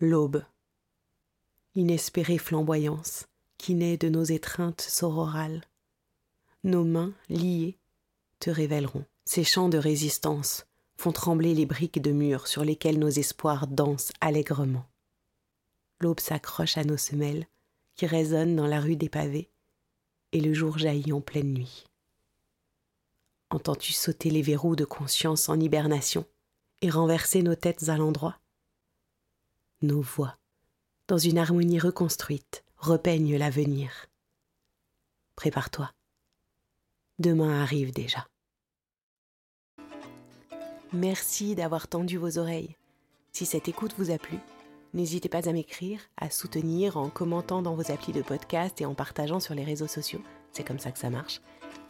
L'aube. Inespérée flamboyance qui naît de nos étreintes sororales. Nos mains liées te révéleront. Ces chants de résistance font trembler les briques de murs sur lesquelles nos espoirs dansent allègrement. L'aube s'accroche à nos semelles qui résonnent dans la rue des pavés et le jour jaillit en pleine nuit. Entends-tu sauter les verrous de conscience en hibernation et renverser nos têtes à l'endroit? Nos voix, dans une harmonie reconstruite, repeignent l'avenir. Prépare-toi. Demain arrive déjà. Merci d'avoir tendu vos oreilles. Si cette écoute vous a plu, n'hésitez pas à m'écrire, à soutenir en commentant dans vos applis de podcast et en partageant sur les réseaux sociaux, c'est comme ça que ça marche,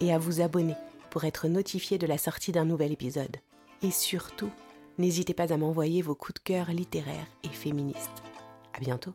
et à vous abonner pour être notifié de la sortie d'un nouvel épisode. Et surtout, N'hésitez pas à m'envoyer vos coups de cœur littéraires et féministes. À bientôt!